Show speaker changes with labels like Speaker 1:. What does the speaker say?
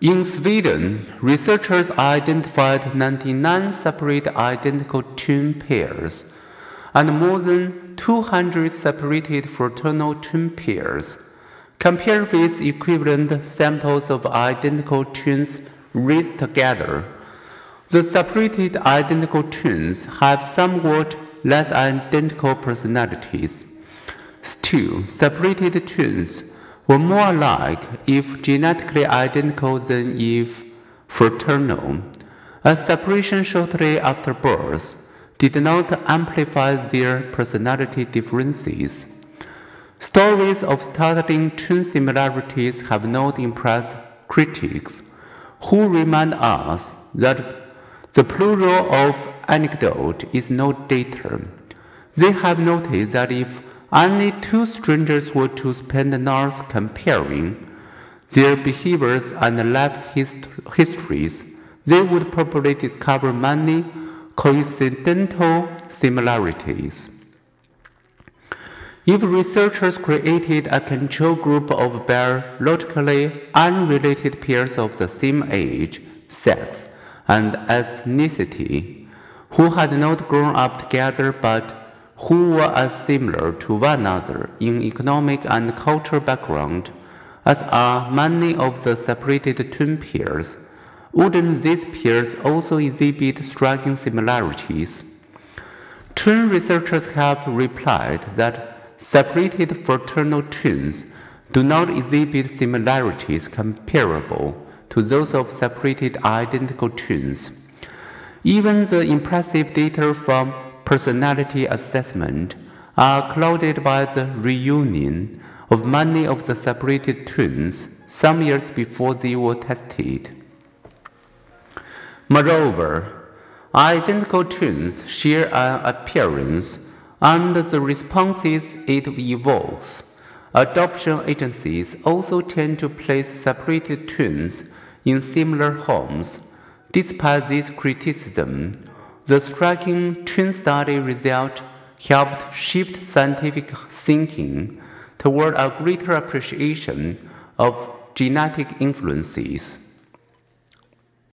Speaker 1: In Sweden, researchers identified 99 separate identical twin pairs and more than 200 separated fraternal twin pairs, compared with equivalent samples of identical twins raised together. The separated identical twins have somewhat less identical personalities. Still, separated twins were more alike if genetically identical than if fraternal. A separation shortly after birth did not amplify their personality differences. Stories of startling twin similarities have not impressed critics, who remind us that the plural of anecdote is not data. They have noticed that if only two strangers were to spend nights comparing their behaviors and life hist histories. They would probably discover many coincidental similarities. If researchers created a control group of biologically unrelated pairs of the same age, sex, and ethnicity, who had not grown up together but who were as similar to one another in economic and cultural background as are many of the separated twin pairs, wouldn't these pairs also exhibit striking similarities? Twin researchers have replied that separated fraternal twins do not exhibit similarities comparable to those of separated identical twins. Even the impressive data from personality assessment are clouded by the reunion of many of the separated twins some years before they were tested. Moreover, identical twins share an appearance and the responses it evokes. Adoption agencies also tend to place separated twins in similar homes. Despite this criticism, the striking twin study result helped shift scientific thinking toward a greater appreciation of genetic influences.